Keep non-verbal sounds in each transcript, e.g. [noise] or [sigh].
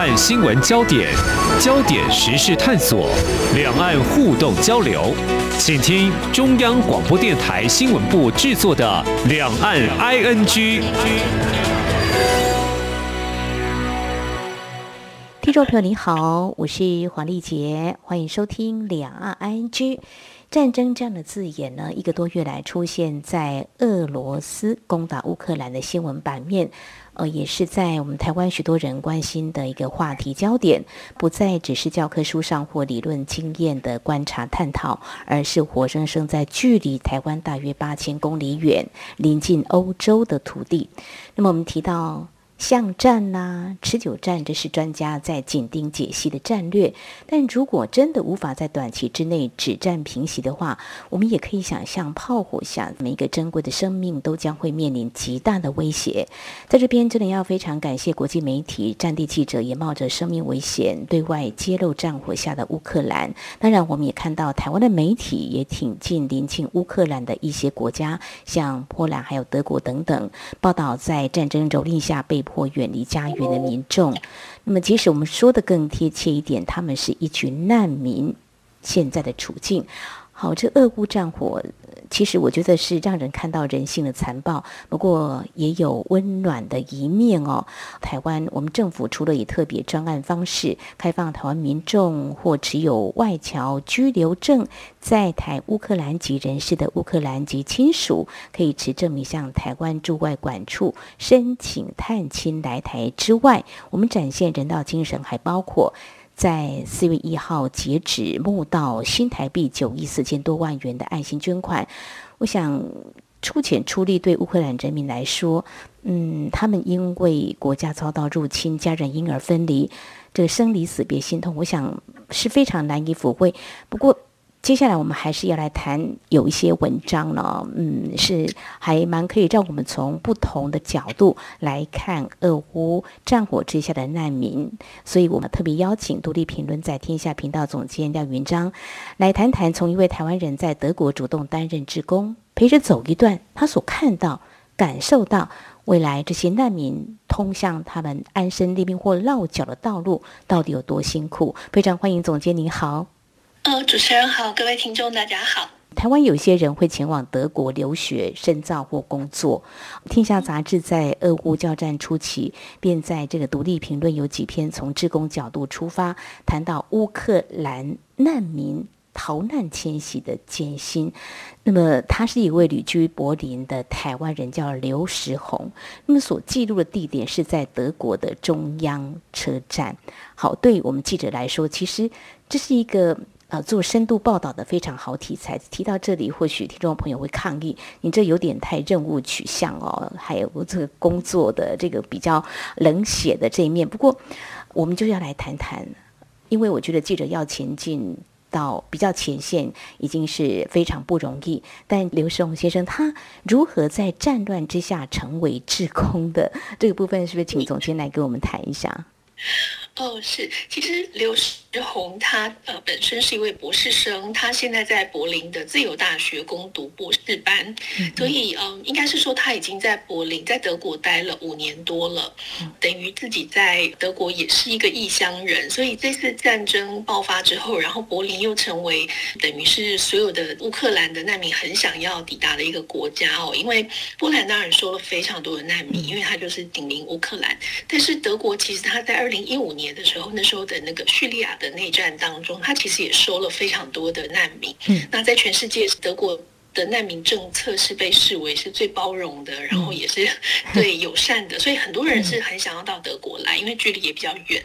岸新闻焦点、焦点时事探索、两岸互动交流，请听中央广播电台新闻部制作的《两岸 ING》。听众朋友你好，我是黄丽杰，欢迎收听《两岸 ING》。战争这样的字眼呢，一个多月来出现在俄罗斯攻打乌克兰的新闻版面，呃，也是在我们台湾许多人关心的一个话题焦点，不再只是教科书上或理论经验的观察探讨，而是活生生在距离台湾大约八千公里远、临近欧洲的土地。那么我们提到。巷战呐，持久战，这是专家在紧盯解析的战略。但如果真的无法在短期之内止战平息的话，我们也可以想象，炮火下每一个珍贵的生命都将会面临极大的威胁。在这边，真的要非常感谢国际媒体、战地记者也冒着生命危险对外揭露战火下的乌克兰。当然，我们也看到台湾的媒体也挺进临近乌克兰的一些国家，像波兰、还有德国等等，报道在战争蹂躏下被。或远离家园的民众，那么即使我们说的更贴切一点，他们是一群难民，现在的处境。好，这俄乌战火。其实我觉得是让人看到人性的残暴，不过也有温暖的一面哦。台湾我们政府除了以特别专案方式开放台湾民众或持有外侨居留证在台乌克兰籍人士的乌克兰籍亲属，可以持证明向台湾驻外管处申请探亲来台之外，我们展现人道精神，还包括。在四月一号截止募到新台币九亿四千多万元的爱心捐款，我想出钱出力对乌克兰人民来说，嗯，他们因为国家遭到入侵，家人因而分离，这个生离死别心痛，我想是非常难以抚慰。不过。接下来我们还是要来谈有一些文章呢，嗯，是还蛮可以让我们从不同的角度来看俄乌战火之下的难民，所以我们特别邀请独立评论在天下频道总监廖云章来谈谈，从一位台湾人在德国主动担任职工，陪着走一段他所看到、感受到未来这些难民通向他们安身立命或落脚的道路到底有多辛苦。非常欢迎总监，您好。呃，主持人好，各位听众大家好。台湾有些人会前往德国留学、深造或工作。天下杂志在俄乌交战初期，便在这个独立评论有几篇从职工角度出发，谈到乌克兰难民逃难迁徙的艰辛。那么，他是一位旅居柏林的台湾人，叫刘石红。那么，所记录的地点是在德国的中央车站。好，对我们记者来说，其实这是一个。呃，做深度报道的非常好题材。提到这里，或许听众朋友会抗议，你这有点太任务取向哦，还有这个工作的这个比较冷血的这一面。不过，我们就要来谈谈，因为我觉得记者要前进到比较前线，已经是非常不容易。但刘世宏先生他如何在战乱之下成为制空的这个部分，是不是请总监来跟我们谈一下？[laughs] 哦，是，其实刘石红他呃本身是一位博士生，他现在在柏林的自由大学攻读博士班，所以嗯，应该是说他已经在柏林，在德国待了五年多了，等于自己在德国也是一个异乡人，所以这次战争爆发之后，然后柏林又成为等于是所有的乌克兰的难民很想要抵达的一个国家哦，因为波兰当然收了非常多的难民，因为他就是紧邻乌克兰，但是德国其实他在二零一五年。年的时候，那时候的那个叙利亚的内战当中，他其实也收了非常多的难民。嗯，那在全世界，德国的难民政策是被视为是最包容的，然后也是 [laughs] 对友善的，所以很多人是很想要到德国来，因为距离也比较远。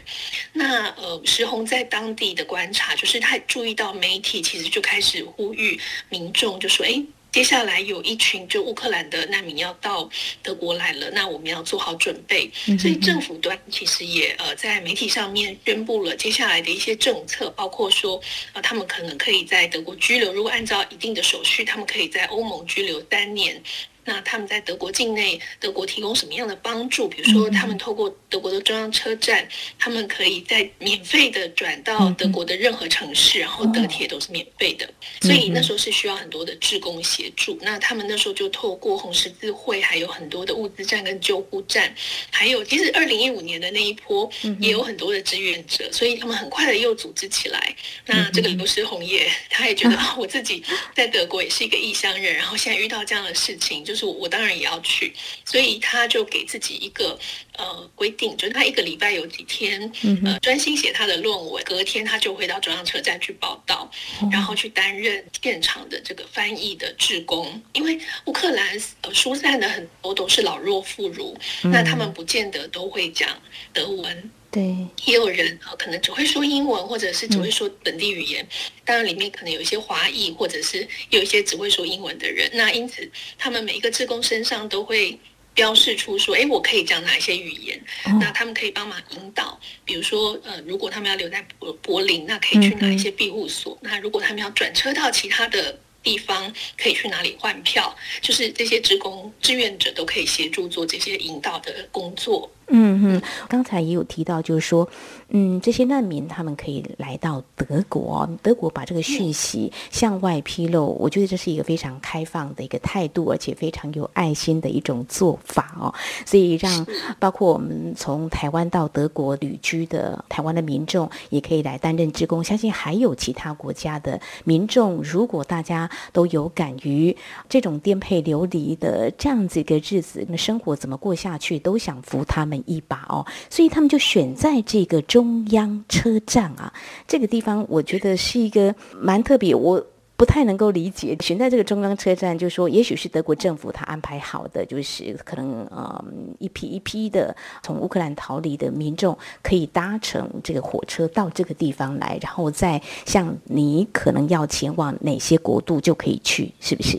那呃，石红在当地的观察，就是他注意到媒体其实就开始呼吁民众，就说：“哎。”接下来有一群就乌克兰的难民要到德国来了，那我们要做好准备。所以政府端其实也呃在媒体上面宣布了接下来的一些政策，包括说呃他们可能可以在德国居留，如果按照一定的手续，他们可以在欧盟居留三年。那他们在德国境内，德国提供什么样的帮助？比如说，他们透过德国的中央车站，他们可以在免费的转到德国的任何城市，然后德铁都是免费的。所以那时候是需要很多的志工协助。那他们那时候就透过红十字会，还有很多的物资站跟救护站，还有其实二零一五年的那一波也有很多的志愿者，所以他们很快的又组织起来。那这个刘诗红也，他也觉得 [laughs] 我自己在德国也是一个异乡人，然后现在遇到这样的事情，就。是我当然也要去，所以他就给自己一个呃规定，就是他一个礼拜有几天呃专心写他的论文，隔天他就会到中央车站去报道，然后去担任现场的这个翻译的志工。因为乌克兰呃疏散的很多都是老弱妇孺，那他们不见得都会讲德文。对，也有人啊，可能只会说英文，或者是只会说本地语言。当然，里面可能有一些华裔，或者是有一些只会说英文的人。那因此，他们每一个职工身上都会标示出说：“哎，我可以讲哪一些语言？”那他们可以帮忙引导。比如说，呃，如果他们要留在柏柏林，那可以去哪一些庇护所？那如果他们要转车到其他的地方，可以去哪里换票？就是这些职工志愿者都可以协助做这些引导的工作。嗯哼，刚才也有提到，就是说，嗯，这些难民他们可以来到德国，德国把这个讯息向外披露，我觉得这是一个非常开放的一个态度，而且非常有爱心的一种做法哦。所以让包括我们从台湾到德国旅居的台湾的民众，也可以来担任职工。相信还有其他国家的民众，如果大家都有感于这种颠沛流离的这样子一个日子，那生活怎么过下去，都想扶他们。一把哦，所以他们就选在这个中央车站啊，这个地方我觉得是一个蛮特别，我不太能够理解。选在这个中央车站，就是说也许是德国政府他安排好的，就是可能呃一批一批的从乌克兰逃离的民众可以搭乘这个火车到这个地方来，然后再像你可能要前往哪些国度就可以去，是不是？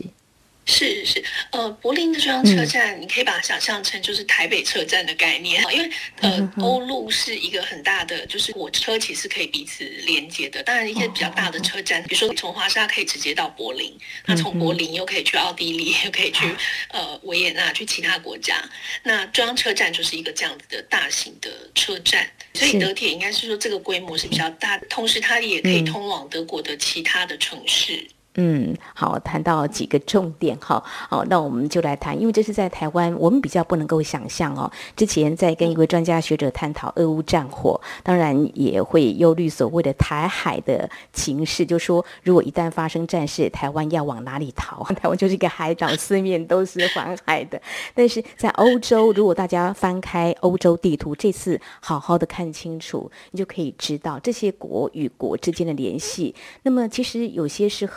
是是，呃，柏林的中央车站，你可以把它想象成就是台北车站的概念，因为呃，欧陆是一个很大的，就是火车其实可以彼此连接的。当然，一些比较大的车站，比如说从华沙可以直接到柏林，那从柏林又可以去奥地利，又可以去呃维也纳，去其他国家。那中央车站就是一个这样子的大型的车站，所以德铁应该是说这个规模是比较大的，同时它也可以通往德国的其他的城市。嗯，好，谈到几个重点哈，好，那我们就来谈，因为这是在台湾，我们比较不能够想象哦。之前在跟一位专家学者探讨俄乌战火，当然也会忧虑所谓的台海的情势，就说如果一旦发生战事，台湾要往哪里逃？[laughs] 台湾就是一个海岛，四面都是环海的。但是在欧洲，如果大家翻开欧洲地图，这次好好的看清楚，你就可以知道这些国与国之间的联系。那么其实有些是。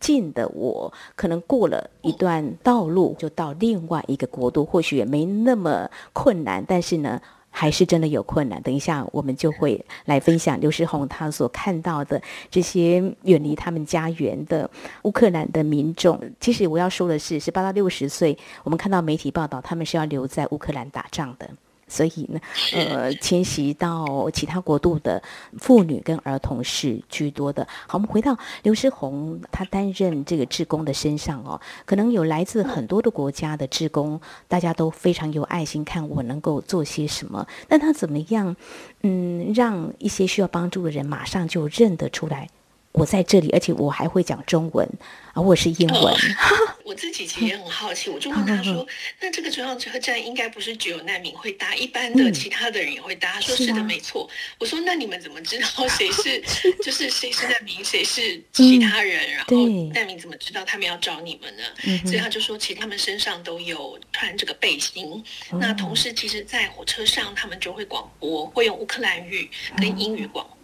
近的，我可能过了一段道路就到另外一个国度，或许也没那么困难，但是呢，还是真的有困难。等一下，我们就会来分享刘世宏他所看到的这些远离他们家园的乌克兰的民众。其实我要说的是，十八到六十岁，我们看到媒体报道，他们是要留在乌克兰打仗的。所以呢，呃，迁徙到其他国度的妇女跟儿童是居多的。好，我们回到刘诗红，她担任这个志工的身上哦，可能有来自很多的国家的志工，大家都非常有爱心，看我能够做些什么。那她怎么样，嗯，让一些需要帮助的人马上就认得出来，我在这里，而且我还会讲中文。啊，我是英文。[laughs] 我自己其实也很好奇，我就问他说：“那这个中央车站应该不是只有难民会搭，一般的其他的人也会搭？”他说：“是的，没错。”我说：“那你们怎么知道谁是就是谁是难民，谁是其他人？然后难民怎么知道他们要找你们呢？”所以他就说：“其实他们身上都有穿这个背心。那同时，其实，在火车上他们就会广播，会用乌克兰语跟英语广播，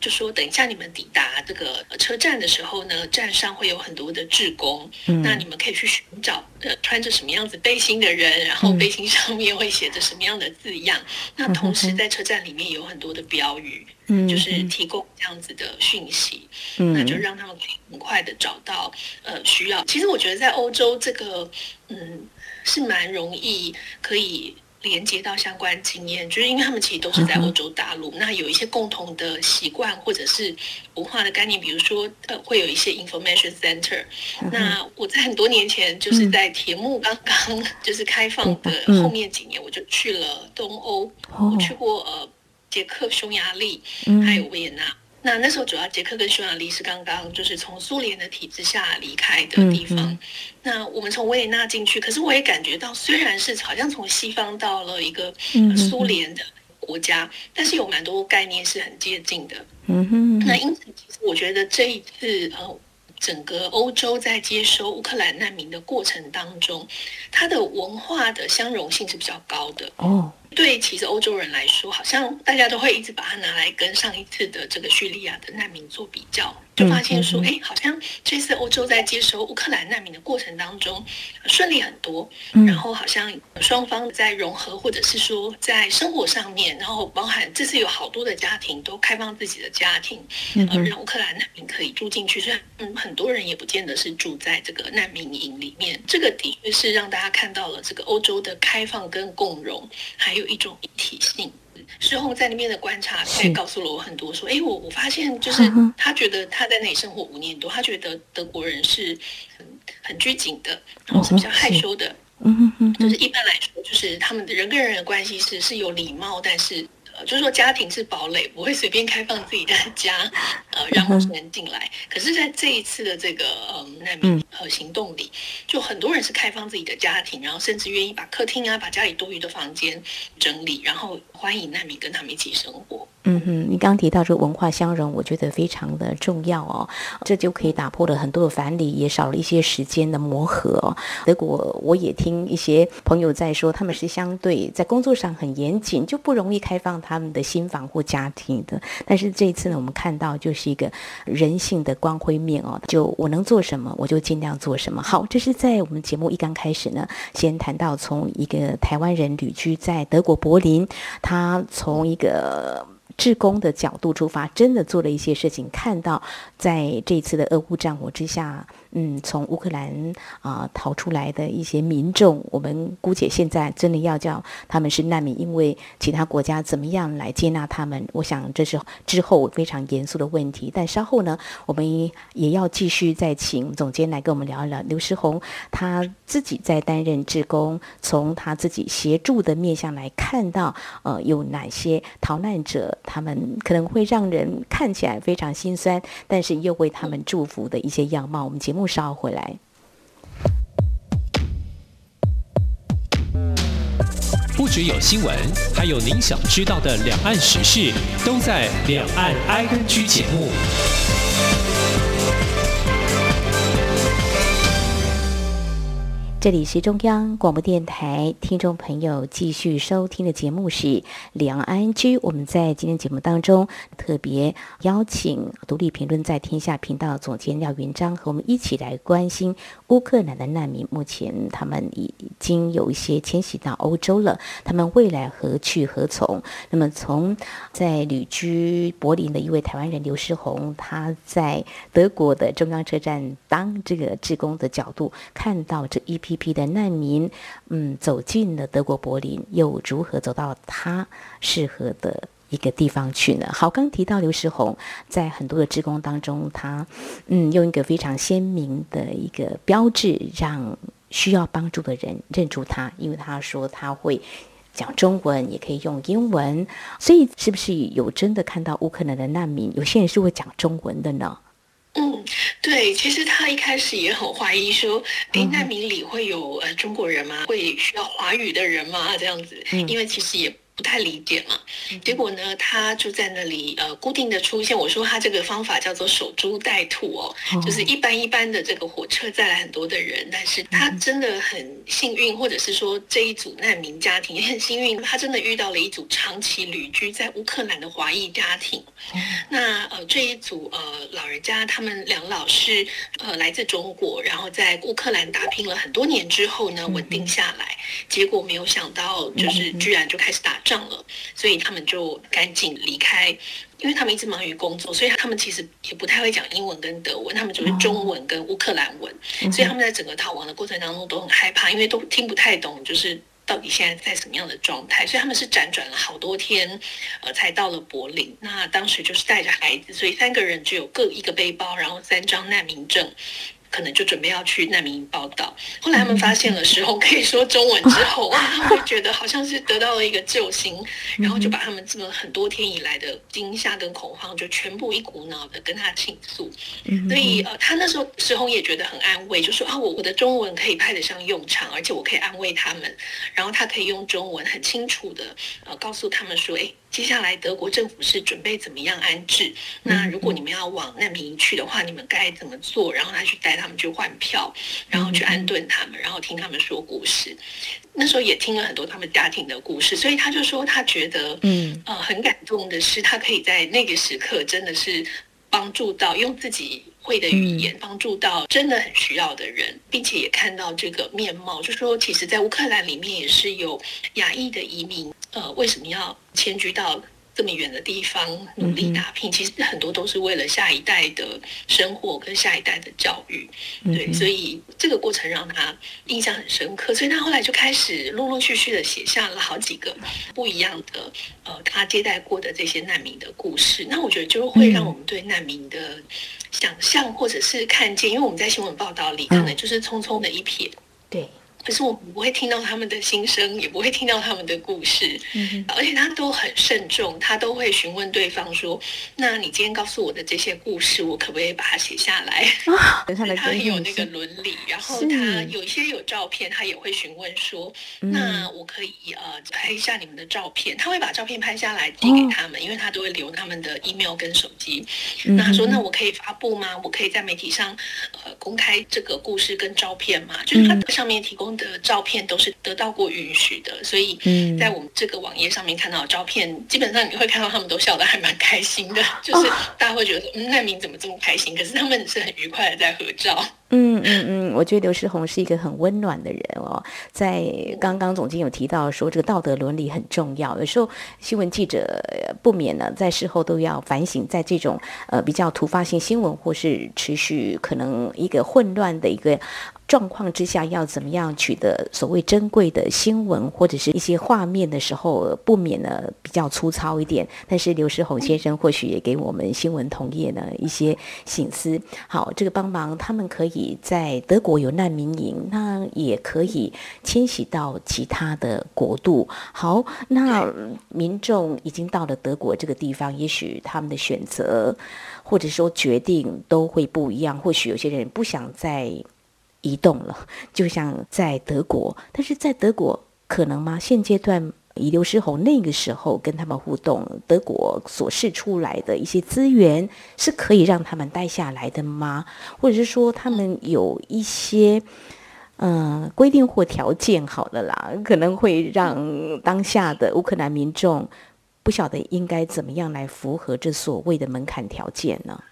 就说等一下你们抵达这个车站的时候呢，站上会有很多。”的志工，那你们可以去寻找呃穿着什么样子背心的人，然后背心上面会写着什么样的字样。那同时在车站里面有很多的标语，嗯，就是提供这样子的讯息，那就让他们可以很快的找到呃需要。其实我觉得在欧洲这个嗯是蛮容易可以。连接到相关经验，就是因为他们其实都是在欧洲大陆，那有一些共同的习惯或者是文化的概念，比如说呃，会有一些 information center。那我在很多年前，就是在铁幕刚刚就是开放的后面几年，我就去了东欧，我去过呃捷克、匈牙利，还有维也纳。那那时候主要捷克跟匈牙利是刚刚就是从苏联的体制下离开的地方。那我们从维也纳进去，可是我也感觉到，虽然是好像从西方到了一个苏联的国家，但是有蛮多概念是很接近的。嗯哼。那因此，其实我觉得这一次呃，整个欧洲在接收乌克兰难民的过程当中，它的文化的相容性是比较高的。哦。对，其实欧洲人来说，好像大家都会一直把它拿来跟上一次的这个叙利亚的难民做比较。就发现说，哎，好像这次欧洲在接收乌克兰难民的过程当中顺利很多，然后好像双方在融合或者是说在生活上面，然后包含这次有好多的家庭都开放自己的家庭，呃，让乌克兰难民可以住进去。虽然嗯，很多人也不见得是住在这个难民营里面，这个的确是让大家看到了这个欧洲的开放跟共融，还有一种一体性。事后在那边的观察，他也告诉了我很多，说，哎，我我发现就是他觉得他在那里生活五年多，他觉得德国人是很很拘谨的，然后是比较害羞的，嗯哼就是一般来说，就是他们的人跟人的关系是是有礼貌，但是。呃，就是说家庭是堡垒，不会随便开放自己的家，呃，让陌生人进来。可是，在这一次的这个呃难民呃行动里，就很多人是开放自己的家庭，然后甚至愿意把客厅啊，把家里多余的房间整理，然后欢迎难民跟他们一起生活。嗯哼，你刚刚提到这个文化相融，我觉得非常的重要哦，这就可以打破了很多的藩篱，也少了一些时间的磨合。哦。德国我也听一些朋友在说，他们是相对在工作上很严谨，就不容易开放他们的新房或家庭的。但是这一次呢，我们看到就是一个人性的光辉面哦，就我能做什么，我就尽量做什么。好，这是在我们节目一刚开始呢，先谈到从一个台湾人旅居在德国柏林，他从一个。志工的角度出发，真的做了一些事情，看到在这次的俄乌战火之下。嗯，从乌克兰啊逃出来的一些民众，我们姑且现在真的要叫他们是难民，因为其他国家怎么样来接纳他们？我想这是之后非常严肃的问题。但稍后呢，我们也要继续再请总监来跟我们聊一聊刘世宏他自己在担任志工，从他自己协助的面向来看到，呃，有哪些逃难者，他们可能会让人看起来非常心酸，但是又为他们祝福的一些样貌。我们节目。稍后回来。不只有新闻，还有您想知道的两岸时事，都在《两岸 I N G》节目。这里是中央广播电台，听众朋友继续收听的节目是《两岸安居》。我们在今天节目当中特别邀请独立评论在天下频道总监廖云章和我们一起来关心乌克兰的难民。目前他们已经有一些迁徙到欧洲了，他们未来何去何从？那么从在旅居柏林的一位台湾人刘世宏，他在德国的中央车站当这个职工的角度，看到这一批。一批的难民，嗯，走进了德国柏林，又如何走到他适合的一个地方去呢？好，刚提到刘世宏，在很多的职工当中，他嗯，用一个非常鲜明的一个标志，让需要帮助的人认出他，因为他说他会讲中文，也可以用英文，所以是不是有真的看到乌克兰的难民？有些人是会讲中文的呢？嗯，对，其实他一开始也很怀疑说，哎，难民里会有呃中国人吗？会需要华语的人吗？这样子，因为其实也。不太理解嘛，结果呢，他就在那里呃固定的出现。我说他这个方法叫做守株待兔哦，就是一般一般的这个火车载来很多的人，但是他真的很幸运，或者是说这一组难民家庭也很幸运，他真的遇到了一组长期旅居在乌克兰的华裔家庭。那呃这一组呃老人家，他们两老是呃来自中国，然后在乌克兰打拼了很多年之后呢稳定下来，结果没有想到就是居然就开始打。上了，所以他们就赶紧离开，因为他们一直忙于工作，所以他们其实也不太会讲英文跟德文，他们只会中文跟乌克兰文，所以他们在整个逃亡的过程当中都很害怕，因为都听不太懂，就是到底现在在什么样的状态，所以他们是辗转了好多天，呃，才到了柏林。那当时就是带着孩子，所以三个人只有各一个背包，然后三张难民证。可能就准备要去难民营报道，后来他们发现了时候可以说中文之后，哇，他们就觉得好像是得到了一个救星，然后就把他们这么很多天以来的惊吓跟恐慌，就全部一股脑的跟他倾诉。所以呃，他那时候时候也觉得很安慰，就说啊，我我的中文可以派得上用场，而且我可以安慰他们，然后他可以用中文很清楚的呃告诉他们说，哎。接下来德国政府是准备怎么样安置？那如果你们要往难民营去的话，你们该怎么做？然后他去带他们去换票，然后去安顿他们，然后听他们说故事。那时候也听了很多他们家庭的故事，所以他就说他觉得，嗯，呃，很感动的是，他可以在那个时刻真的是帮助到用自己。会的语言帮助到真的很需要的人，并且也看到这个面貌，就说其实，在乌克兰里面也是有亚裔的移民，呃，为什么要迁居到？这么远的地方努力打拼，其实很多都是为了下一代的生活跟下一代的教育，对，所以这个过程让他印象很深刻，所以他后来就开始陆陆续续的写下了好几个不一样的呃他接待过的这些难民的故事。那我觉得就会让我们对难民的想象或者是看见，因为我们在新闻报道里可能就是匆匆的一瞥，对。可是我不会听到他们的心声，也不会听到他们的故事，嗯而且他都很慎重，他都会询问对方说：“那你今天告诉我的这些故事，我可不可以把它写下来？” [laughs] 他很有那个伦理，然后他有一些有照片，他也会询问说：“那我可以呃拍一下你们的照片？”他会把照片拍下来寄给他们，因为他都会留他们的 email 跟手机。那他说：“那我可以发布吗？我可以在媒体上呃公开这个故事跟照片吗？”就是他上面提供。的照片都是得到过允许的，所以在我们这个网页上面看到的照片，基本上你会看到他们都笑得还蛮开心的，[laughs] 就是大家会觉得嗯，难民怎么这么开心？可是他们是很愉快的在合照。嗯嗯嗯，我觉得刘世宏是一个很温暖的人哦。在刚刚总监有提到说，这个道德伦理很重要，有时候新闻记者不免呢在事后都要反省，在这种呃比较突发性新闻或是持续可能一个混乱的一个。状况之下要怎么样取得所谓珍贵的新闻或者是一些画面的时候，不免呢比较粗糙一点。但是刘世宏先生或许也给我们新闻同业呢一些醒思。好，这个帮忙，他们可以在德国有难民营，那也可以迁徙到其他的国度。好，那民众已经到了德国这个地方，也许他们的选择或者说决定都会不一样。或许有些人不想在。移动了，就像在德国，但是在德国可能吗？现阶段以刘诗红那个时候跟他们互动，德国所示出来的一些资源是可以让他们待下来的吗？或者是说他们有一些嗯规定或条件好了啦，可能会让当下的乌克兰民众不晓得应该怎么样来符合这所谓的门槛条件呢？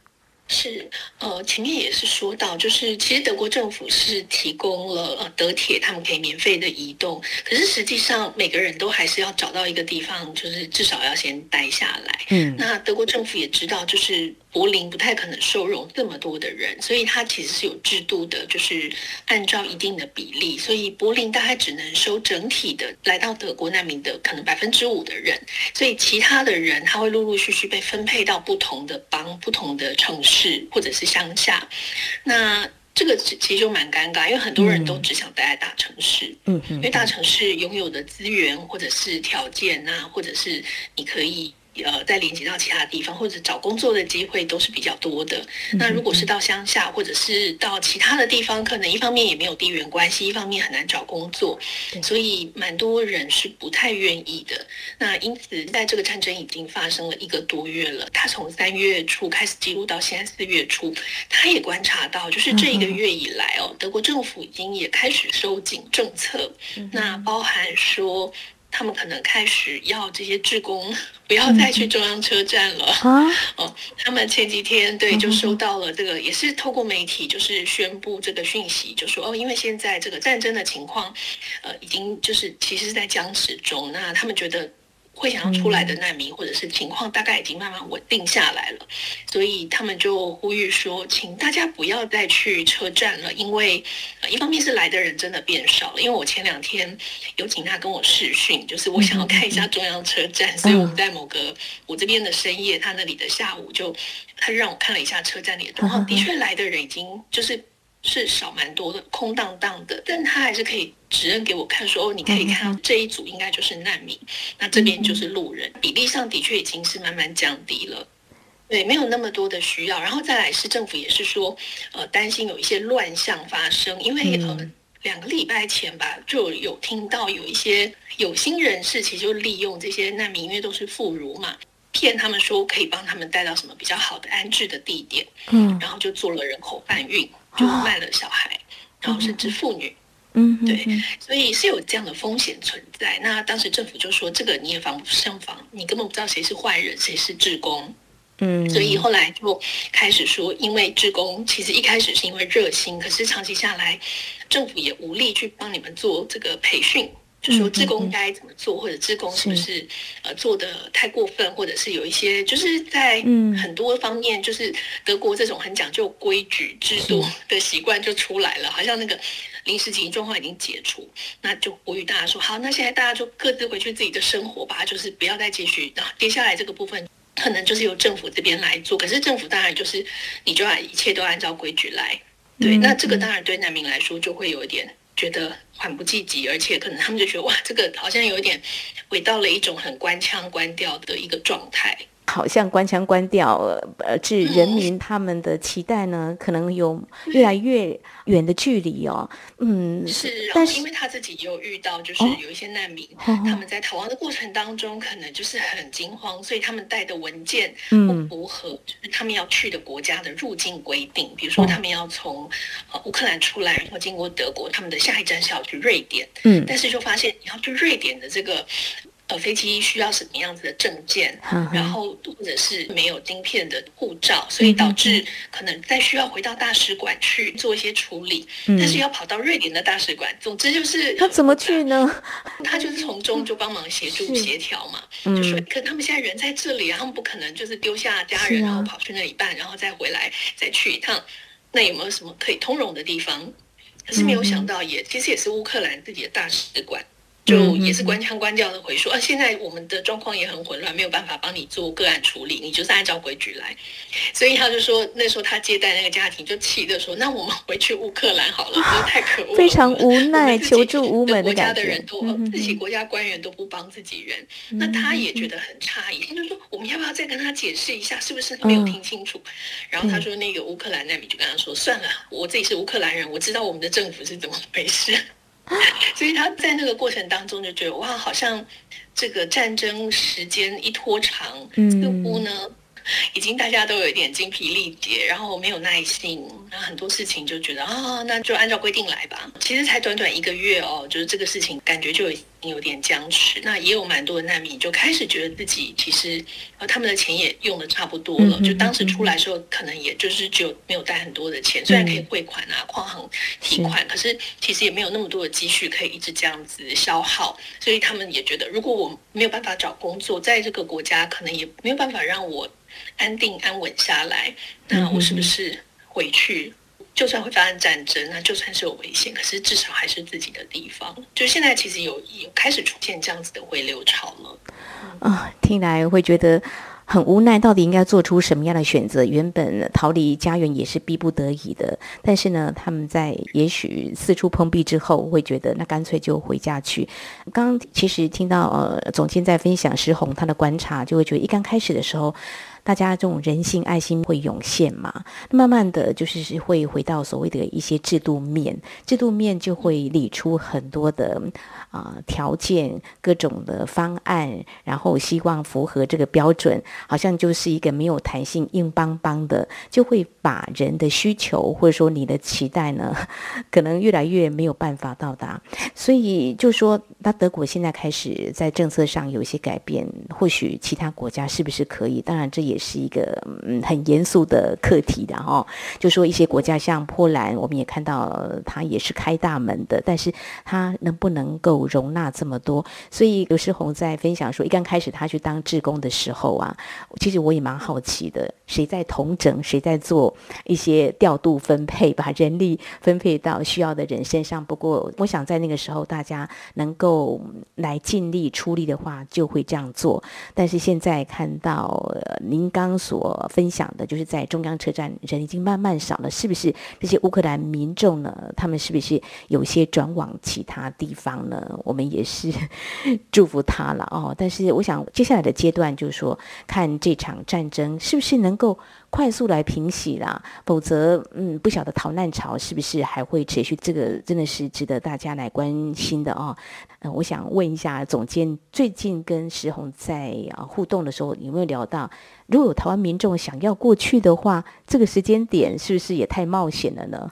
是，呃，前面也是说到，就是其实德国政府是提供了呃德铁，他们可以免费的移动，可是实际上每个人都还是要找到一个地方，就是至少要先待下来。嗯，那德国政府也知道，就是。柏林不太可能收容这么多的人，所以它其实是有制度的，就是按照一定的比例，所以柏林大概只能收整体的来到德国难民的可能百分之五的人，所以其他的人他会陆陆续续被分配到不同的邦、不同的城市或者是乡下。那这个其实就蛮尴尬，因为很多人都只想待在大城市，嗯嗯，因为大城市拥有的资源或者是条件啊，或者是你可以。呃，再连接到其他地方或者找工作的机会都是比较多的。那如果是到乡下或者是到其他的地方，可能一方面也没有地缘关系，一方面很难找工作，所以蛮多人是不太愿意的。那因此，在这个战争已经发生了一个多月了，他从三月初开始记录到现在四月初，他也观察到，就是这一个月以来哦，德国政府已经也开始收紧政策，那包含说。他们可能开始要这些职工不要再去中央车站了啊！[laughs] 哦，他们前几天对就收到了这个，也是透过媒体就是宣布这个讯息，就说哦，因为现在这个战争的情况，呃，已经就是其实是在僵持中，那他们觉得。会想要出来的难民或者是情况大概已经慢慢稳定下来了，所以他们就呼吁说，请大家不要再去车站了，因为一方面是来的人真的变少了，因为我前两天有请他跟我视讯，就是我想要看一下中央车站，所以我们在某个我这边的深夜，他那里的下午就他就让我看了一下车站里的状况，的确来的人已经就是。是少蛮多的，空荡荡的，但他还是可以指认给我看，说哦，你可以看到这一组应该就是难民，那这边就是路人，比例上的确已经是慢慢降低了，对，没有那么多的需要。然后再来是政府也是说，呃，担心有一些乱象发生，因为呃，两个礼拜前吧，就有听到有一些有心人士其实就利用这些难民，因为都是妇孺嘛。骗他们说可以帮他们带到什么比较好的安置的地点，嗯，然后就做了人口贩运，就卖了小孩，然后甚至妇女，嗯，对，所以是有这样的风险存在。那当时政府就说，这个你也防不胜防，你根本不知道谁是坏人，谁是职工，嗯，所以后来就开始说，因为职工其实一开始是因为热心，可是长期下来，政府也无力去帮你们做这个培训。就说志工该怎么做，或者志工是不是呃做的太过分，或者是有一些就是在很多方面，就是德国这种很讲究规矩制度的习惯就出来了，好像那个临时紧急状况已经解除，那就呼吁大家说好，那现在大家就各自回去自己的生活吧，就是不要再继续。然后接下来这个部分可能就是由政府这边来做，可是政府当然就是你就要一切都按照规矩来，对，那这个当然对难民来说就会有一点。觉得缓不济急，而且可能他们就觉得哇，这个好像有一点回到了一种很官腔官调的一个状态。好像关腔关调，呃，致人民他们的期待呢，可能有越来越远的距离哦。嗯，是。但是因为他自己也有遇到，就是有一些难民，他们在逃亡的过程当中，可能就是很惊慌，所以他们带的文件不符合，就是他们要去的国家的入境规定。比如说，他们要从呃乌克兰出来，然后经过德国，他们的下一站是要去瑞典。嗯，但是就发现你要去瑞典的这个。呃，飞机需要什么样子的证件？然后或者是没有晶片的护照，所以导致可能再需要回到大使馆去做一些处理，但是要跑到瑞典的大使馆，总之就是 [laughs] 他怎么去呢？[laughs] 他就是从中就帮忙协助协调嘛，就说可他们现在人在这里，他们不可能就是丢下家人，然后跑去那一半，然后再回来再去一趟，那有没有什么可以通融的地方？可是没有想到，也其实也是乌克兰自己的大使馆。就也是官腔官调的回说，啊，现在我们的状况也很混乱，没有办法帮你做个案处理，你就是按照规矩来。所以他就说，那时候他接待那个家庭就气的说，那我们回去乌克兰好了，太可恶，非常无奈，求助无门的感觉。国家的人都自己国家官员都不帮自己人，那他也觉得很诧异，他就说，我们要不要再跟他解释一下，是不是没有听清楚？然后他说，那个乌克兰难民就跟他说，算了，我自己是乌克兰人，我知道我们的政府是怎么回事。[laughs] 所以他在那个过程当中就觉得哇，好像这个战争时间一拖长，似乎呢。已经大家都有一点精疲力竭，然后没有耐心，然后很多事情就觉得啊，那就按照规定来吧。其实才短短一个月哦，就是这个事情感觉就有点僵持。那也有蛮多的难民就开始觉得自己其实呃他们的钱也用的差不多了，就当时出来时候可能也就是只有没有带很多的钱，虽然可以汇款啊、矿行提款，可是其实也没有那么多的积蓄可以一直这样子消耗，所以他们也觉得如果我没有办法找工作，在这个国家可能也没有办法让我。安定安稳下来，那我是不是回去？就算会发生战争，那就算是有危险，可是至少还是自己的地方。就现在其实有有开始出现这样子的回流潮了。啊，听来会觉得。很无奈，到底应该做出什么样的选择？原本逃离家园也是逼不得已的，但是呢，他们在也许四处碰壁之后，会觉得那干脆就回家去。刚其实听到呃总监在分享石红他的观察，就会觉得一刚开始的时候。大家这种人性、爱心会涌现嘛？慢慢的就是会回到所谓的一些制度面，制度面就会理出很多的啊条件、各种的方案，然后希望符合这个标准，好像就是一个没有弹性、硬邦邦的，就会把人的需求或者说你的期待呢，[laughs] 可能越来越没有办法到达。所以就说那德国现在开始在政策上有一些改变，或许其他国家是不是可以？当然，这也也是一个嗯很严肃的课题的哈。就说一些国家像波兰，我们也看到它也是开大门的，但是它能不能够容纳这么多？所以刘世宏在分享说，一刚开始他去当志工的时候啊，其实我也蛮好奇的，谁在同整，谁在做一些调度分配，把人力分配到需要的人身上。不过，我想在那个时候，大家能够。来尽力出力的话，就会这样做。但是现在看到您刚刚所分享的，就是在中央车站人已经慢慢少了，是不是这些乌克兰民众呢？他们是不是有些转往其他地方呢？我们也是祝福他了哦。但是我想接下来的阶段，就是说看这场战争是不是能够。快速来平息啦，否则，嗯，不晓得逃难潮是不是还会持续？这个真的是值得大家来关心的哦。嗯，我想问一下总监，最近跟石红在啊互动的时候，有没有聊到，如果有台湾民众想要过去的话，这个时间点是不是也太冒险了呢？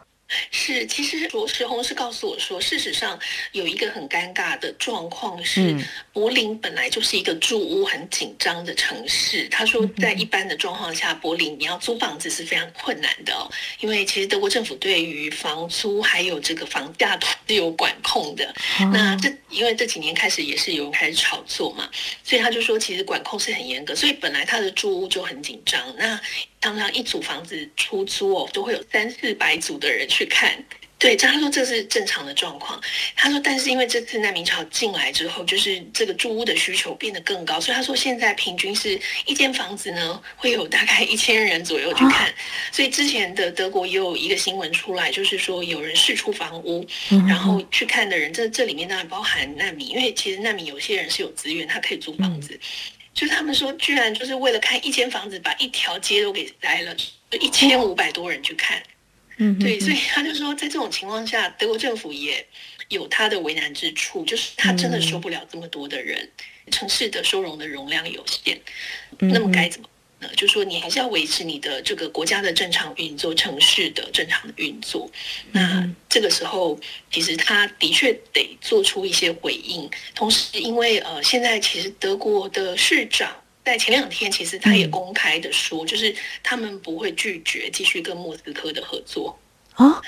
是，其实罗时红是告诉我说，事实上有一个很尴尬的状况是，柏林本来就是一个住屋很紧张的城市。他说，在一般的状况下，柏林你要租房子是非常困难的哦，因为其实德国政府对于房租还有这个房价都是有管控的。那这因为这几年开始也是有人开始炒作嘛，所以他就说，其实管控是很严格，所以本来他的住屋就很紧张。那常常一组房子出租哦，都会有三四百组的人去看。对，他说这是正常的状况。他说，但是因为这次难民潮进来之后，就是这个住屋的需求变得更高，所以他说现在平均是一间房子呢会有大概一千人左右去看。所以之前的德国也有一个新闻出来，就是说有人试出房屋，然后去看的人，这这里面当然包含难民，因为其实难民有些人是有资源，他可以租房子。就是他们说，居然就是为了看一间房子，把一条街都给塞了，一千五百多人去看。嗯，对，所以他就说，在这种情况下，德国政府也有他的为难之处，就是他真的收不了这么多的人，城市的收容的容量有限，那么该怎么？呃，就说你还是要维持你的这个国家的正常运作，城市的正常的运作。那这个时候，其实他的确得做出一些回应。同时，因为呃，现在其实德国的市长在前两天，其实他也公开的说，就是他们不会拒绝继续跟莫斯科的合作啊。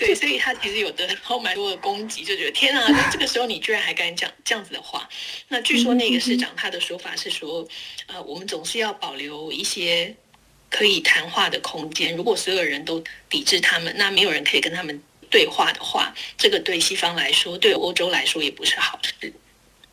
对，所以他其实有得到蛮多的攻击，就觉得天啊，这个时候你居然还敢讲这样子的话。那据说那个市长他的说法是说，呃，我们总是要保留一些可以谈话的空间。如果所有人都抵制他们，那没有人可以跟他们对话的话，这个对西方来说，对欧洲来说也不是好事。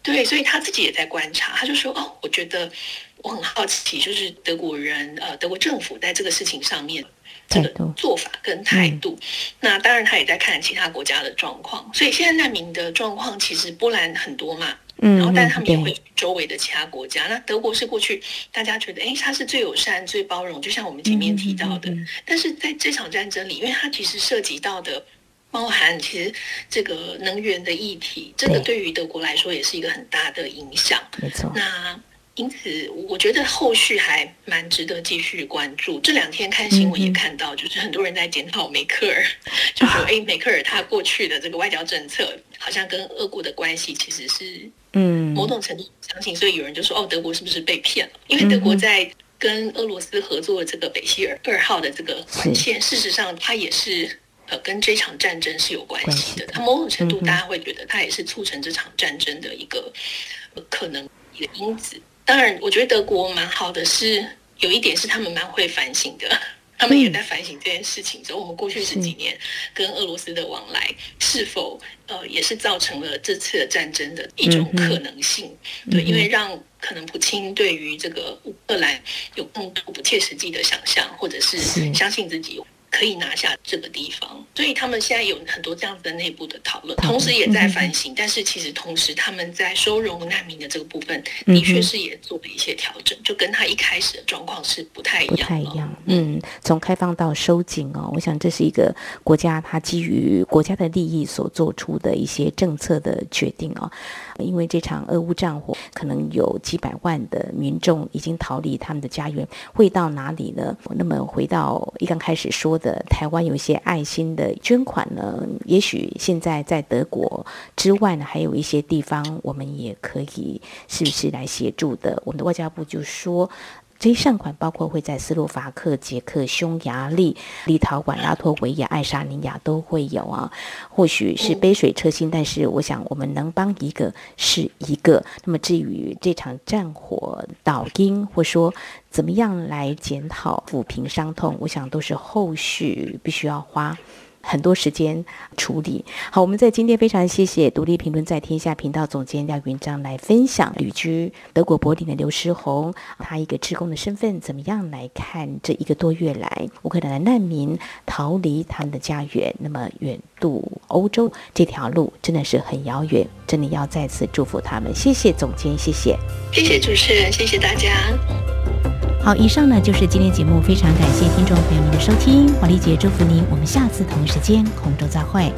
对，所以他自己也在观察，他就说，哦，我觉得我很好奇，就是德国人，呃，德国政府在这个事情上面。这个做法跟态度，那当然他也在看其他国家的状况，所以现在难民的状况其实波兰很多嘛，嗯然后但他们也会周围的其他国家。那德国是过去大家觉得，哎，他是最友善、最包容，就像我们前面提到的。但是在这场战争里，因为它其实涉及到的包含其实这个能源的议题，这个对于德国来说也是一个很大的影响。没错。那。因此，我觉得后续还蛮值得继续关注。这两天看新闻也看到，就是很多人在检讨梅克尔，就说：“ [laughs] 哎，梅克尔他过去的这个外交政策，好像跟俄国的关系其实是嗯某种程度相信。”所以有人就说：“哦，德国是不是被骗了？因为德国在跟俄罗斯合作这个北溪二二号的这个管线，事实上它也是呃跟这场战争是有关系的。它某种程度大家会觉得它也是促成这场战争的一个可能一个因子。”当然，我觉得德国蛮好的，是有一点是他们蛮会反省的，[laughs] 他们也在反省这件事情。所以，我们过去十几年跟俄罗斯的往来，是否呃也是造成了这次的战争的一种可能性？对，因为让可能普京对于这个乌克兰有更多不切实际的想象，或者是相信自己。可以拿下这个地方，所以他们现在有很多这样子的内部的讨论，同时也在反省。但是其实同时他们在收容难民的这个部分，的确是也做了一些调整，就跟他一开始的状况是不太一样。不太一样，嗯，从开放到收紧哦，我想这是一个国家它基于国家的利益所做出的一些政策的决定哦。因为这场俄乌战火，可能有几百万的民众已经逃离他们的家园，会到哪里呢？那么回到一刚开始说的。台湾有一些爱心的捐款呢，也许现在在德国之外呢，还有一些地方我们也可以是不是来协助的？我们的外交部就说。这些善款包括会在斯洛伐克、捷克、匈牙利、立陶宛、拉脱维亚、爱沙尼亚都会有啊。或许是杯水车薪，但是我想我们能帮一个是一个。那么至于这场战火导因，或说怎么样来检讨、抚平伤痛，我想都是后续必须要花。很多时间处理好，我们在今天非常谢谢独立评论在天下频道总监廖云章来分享旅居德国柏林的刘诗红，他一个职工的身份怎么样来看这一个多月来乌克兰的难民逃离他们的家园，那么远渡欧洲这条路真的是很遥远，真的要再次祝福他们。谢谢总监，谢谢，谢谢主持人，谢谢大家。好，以上呢就是今天节目，非常感谢听众朋友们的收听，华丽姐祝福您，我们下次同一时间空中再会。